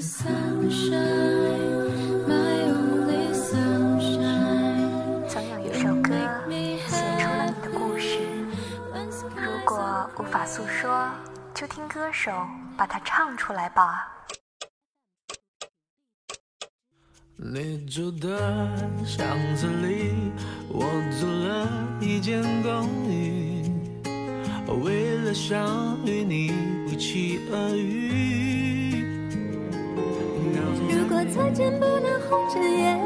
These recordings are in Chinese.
总有一首歌写出了你的故事，如果无法诉说，就听歌手把它唱出来吧。你住的巷子里，我租了一间公寓，为了想与你不期而遇。如果再见不能红着眼，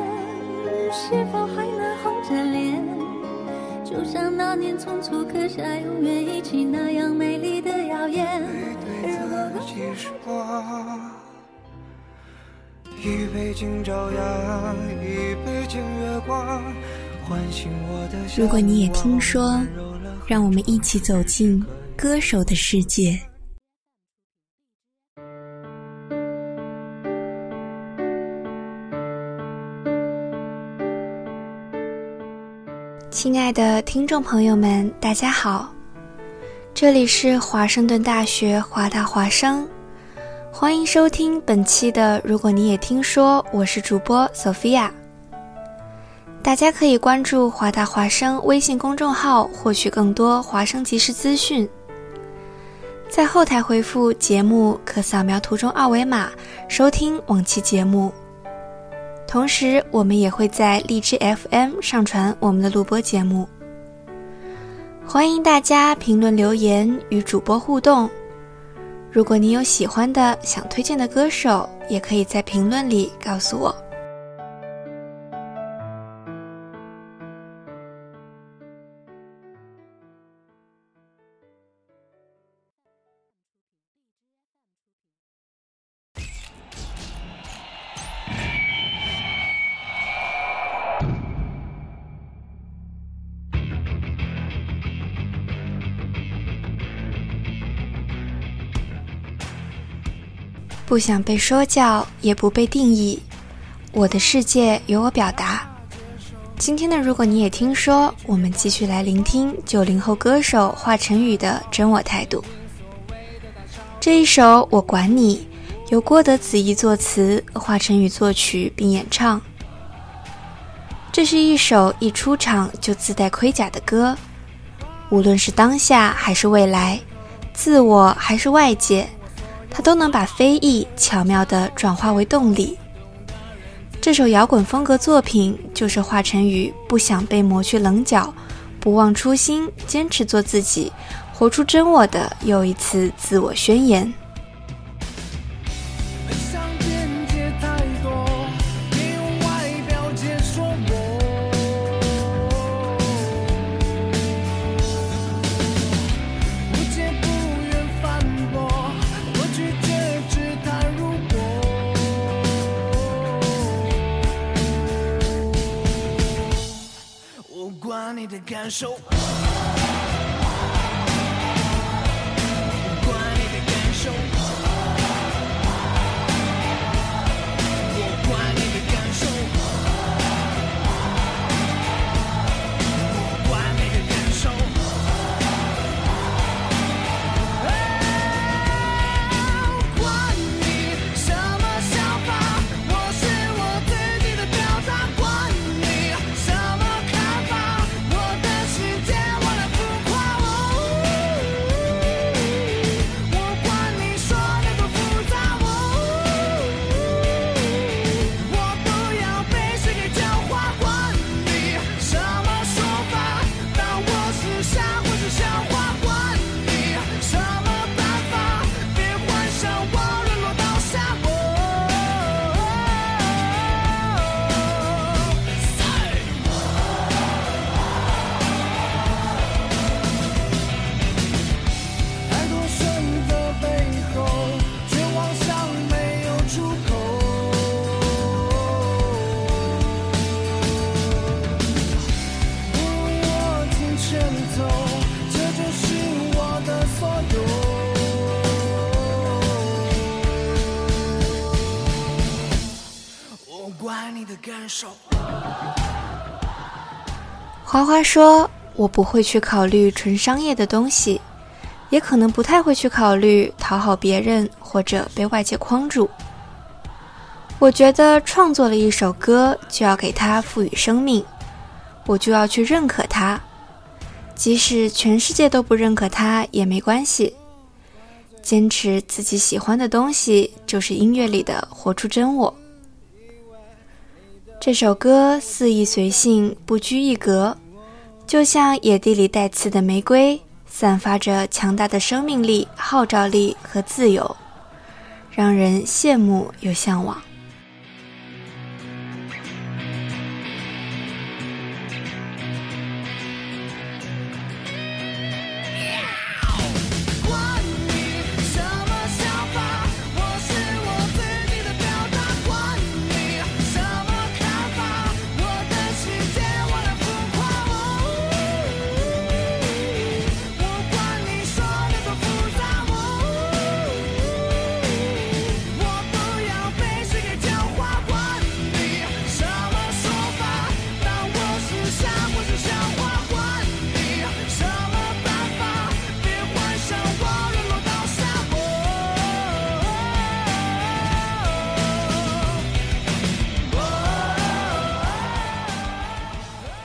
是否还能红着脸？就像那年匆促刻下永远一起那样美丽的谣言。如果一杯敬朝阳，一杯敬月光，唤醒我的。如果你也听说，让我们一起走进歌手的世界。亲爱的听众朋友们，大家好，这里是华盛顿大学华大华生，欢迎收听本期的《如果你也听说》，我是主播 Sophia。大家可以关注华大华生微信公众号，获取更多华生即时资讯。在后台回复“节目”，可扫描图中二维码收听往期节目。同时，我们也会在荔枝 FM 上传我们的录播节目。欢迎大家评论留言与主播互动。如果你有喜欢的、想推荐的歌手，也可以在评论里告诉我。不想被说教，也不被定义。我的世界由我表达。今天的，如果你也听说，我们继续来聆听九零后歌手华晨宇的真我态度。这一首《我管你》，由郭德子义作词，华晨宇作曲并演唱。这是一首一出场就自带盔甲的歌，无论是当下还是未来，自我还是外界。他都能把非议巧妙地转化为动力。这首摇滚风格作品，就是华晨宇不想被磨去棱角，不忘初心，坚持做自己，活出真我的又一次自我宣言。你的感受。的感受。花花说：“我不会去考虑纯商业的东西，也可能不太会去考虑讨好别人或者被外界框住。我觉得创作了一首歌，就要给它赋予生命，我就要去认可它，即使全世界都不认可它也没关系。坚持自己喜欢的东西，就是音乐里的活出真我。”这首歌肆意随性，不拘一格，就像野地里带刺的玫瑰，散发着强大的生命力、号召力和自由，让人羡慕又向往。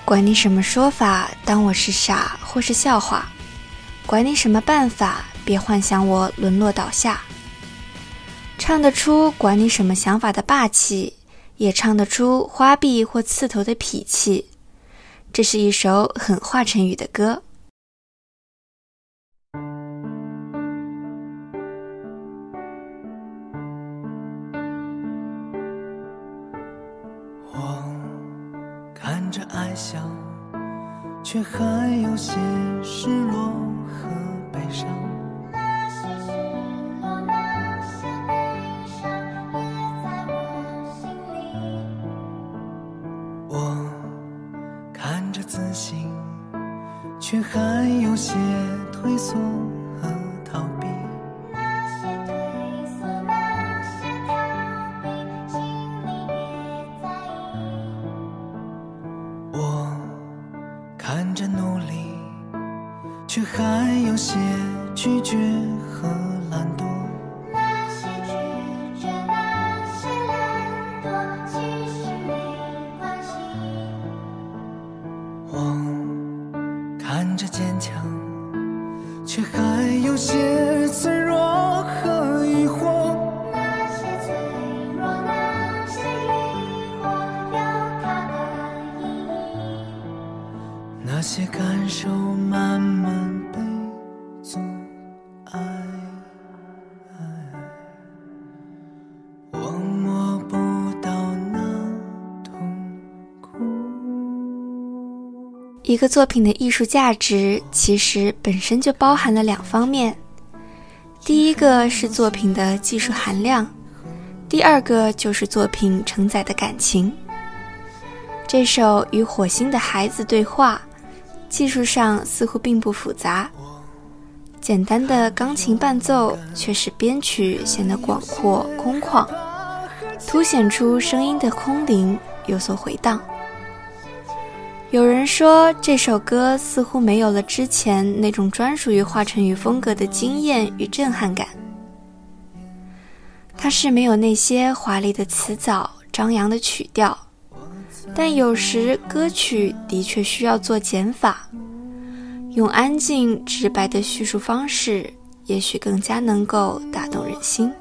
管你什么说法，当我是傻或是笑话；管你什么办法，别幻想我沦落倒下。唱得出管你什么想法的霸气，也唱得出花臂或刺头的痞气。这是一首很华晨宇的歌。却还有些失落和悲伤。那些失落，那些悲伤，也在我心里。我看着自信，却还有些退缩。却还有些脆弱和疑惑，那些脆弱，那些疑惑，有它的意义。那些感受，慢慢。一个作品的艺术价值其实本身就包含了两方面，第一个是作品的技术含量，第二个就是作品承载的感情。这首与火星的孩子对话，技术上似乎并不复杂，简单的钢琴伴奏却使编曲显得广阔空旷，凸显出声音的空灵，有所回荡。有人说这首歌似乎没有了之前那种专属于华晨宇风格的惊艳与震撼感。它是没有那些华丽的词藻、张扬的曲调，但有时歌曲的确需要做减法，用安静直白的叙述方式，也许更加能够打动人心。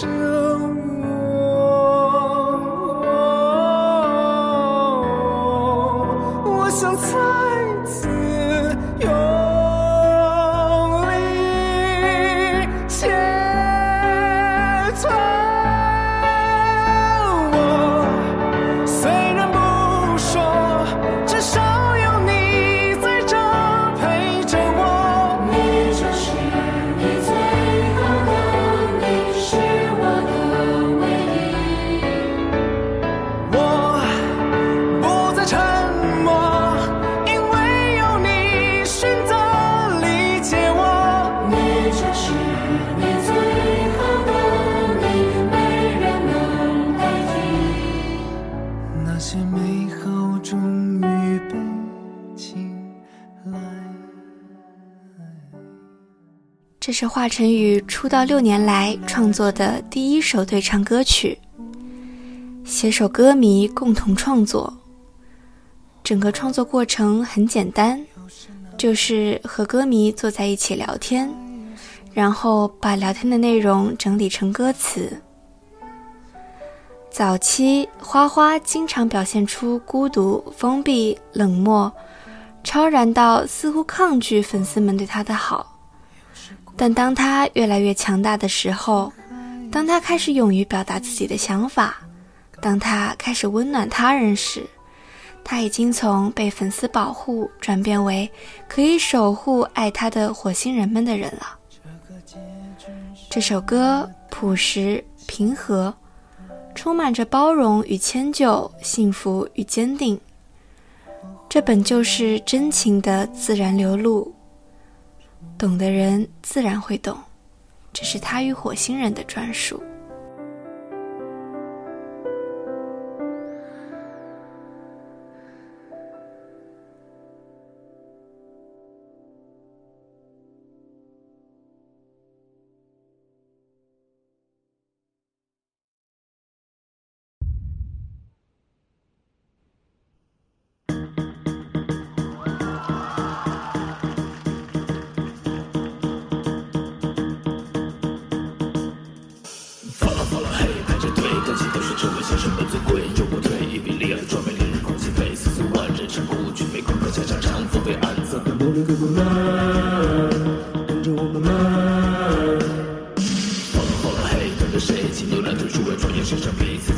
着。是华晨宇出道六年来创作的第一首对唱歌曲，携手歌迷共同创作。整个创作过程很简单，就是和歌迷坐在一起聊天，然后把聊天的内容整理成歌词。早期花花经常表现出孤独、封闭、冷漠，超然到似乎抗拒粉丝们对他的好。但当他越来越强大的时候，当他开始勇于表达自己的想法，当他开始温暖他人时，他已经从被粉丝保护转变为可以守护爱他的火星人们的人了。这首歌朴实平和，充满着包容与迁就，幸福与坚定。这本就是真情的自然流露，懂的人自然会懂，这是他与火星人的专属。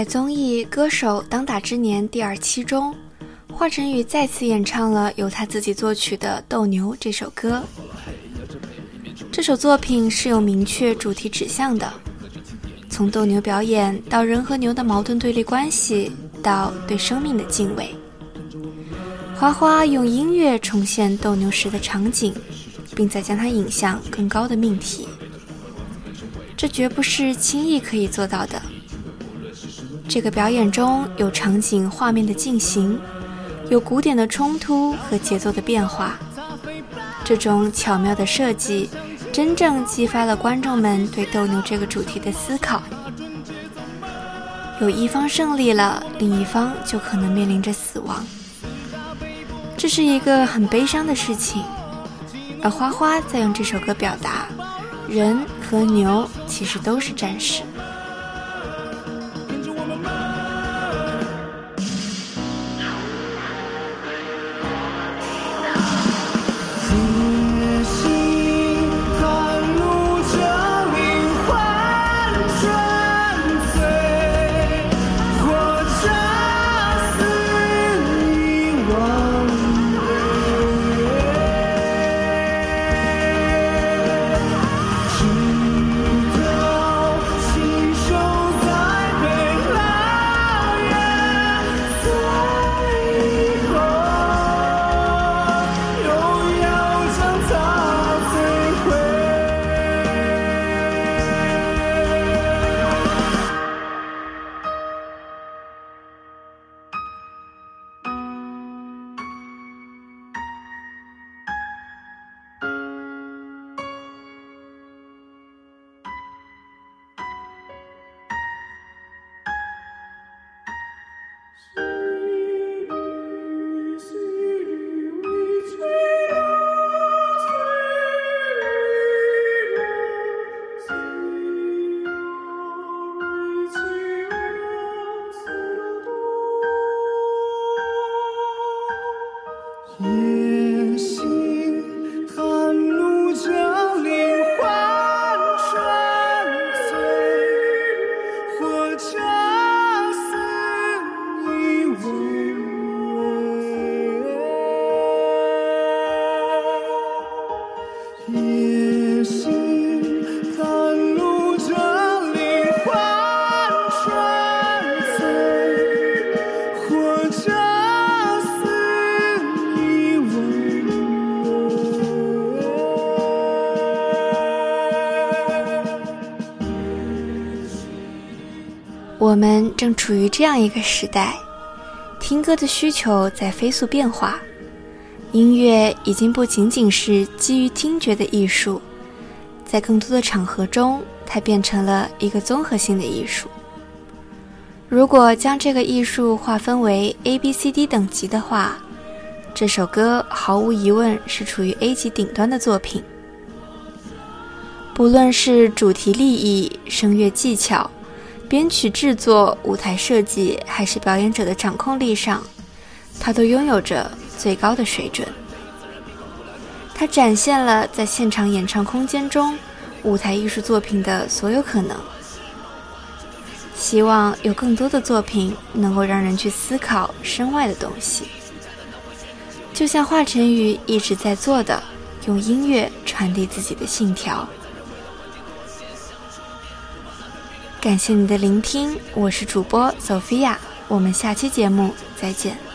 在综艺《歌手当打之年》第二期中，华晨宇再次演唱了由他自己作曲的《斗牛》这首歌。这首作品是有明确主题指向的，从斗牛表演到人和牛的矛盾对立关系，到对生命的敬畏。花花用音乐重现斗牛时的场景，并再将它引向更高的命题，这绝不是轻易可以做到的。这个表演中有场景画面的进行，有鼓点的冲突和节奏的变化。这种巧妙的设计，真正激发了观众们对斗牛这个主题的思考。有一方胜利了，另一方就可能面临着死亡。这是一个很悲伤的事情，而花花在用这首歌表达：人和牛其实都是战士。我们正处于这样一个时代，听歌的需求在飞速变化，音乐已经不仅仅是基于听觉的艺术，在更多的场合中，它变成了一个综合性的艺术。如果将这个艺术划分为 A、B、C、D 等级的话，这首歌毫无疑问是处于 A 级顶端的作品，不论是主题立意、声乐技巧。编曲制作、舞台设计，还是表演者的掌控力上，他都拥有着最高的水准。他展现了在现场演唱空间中，舞台艺术作品的所有可能。希望有更多的作品能够让人去思考身外的东西，就像华晨宇一直在做的，用音乐传递自己的信条。感谢你的聆听，我是主播索菲亚我们下期节目再见。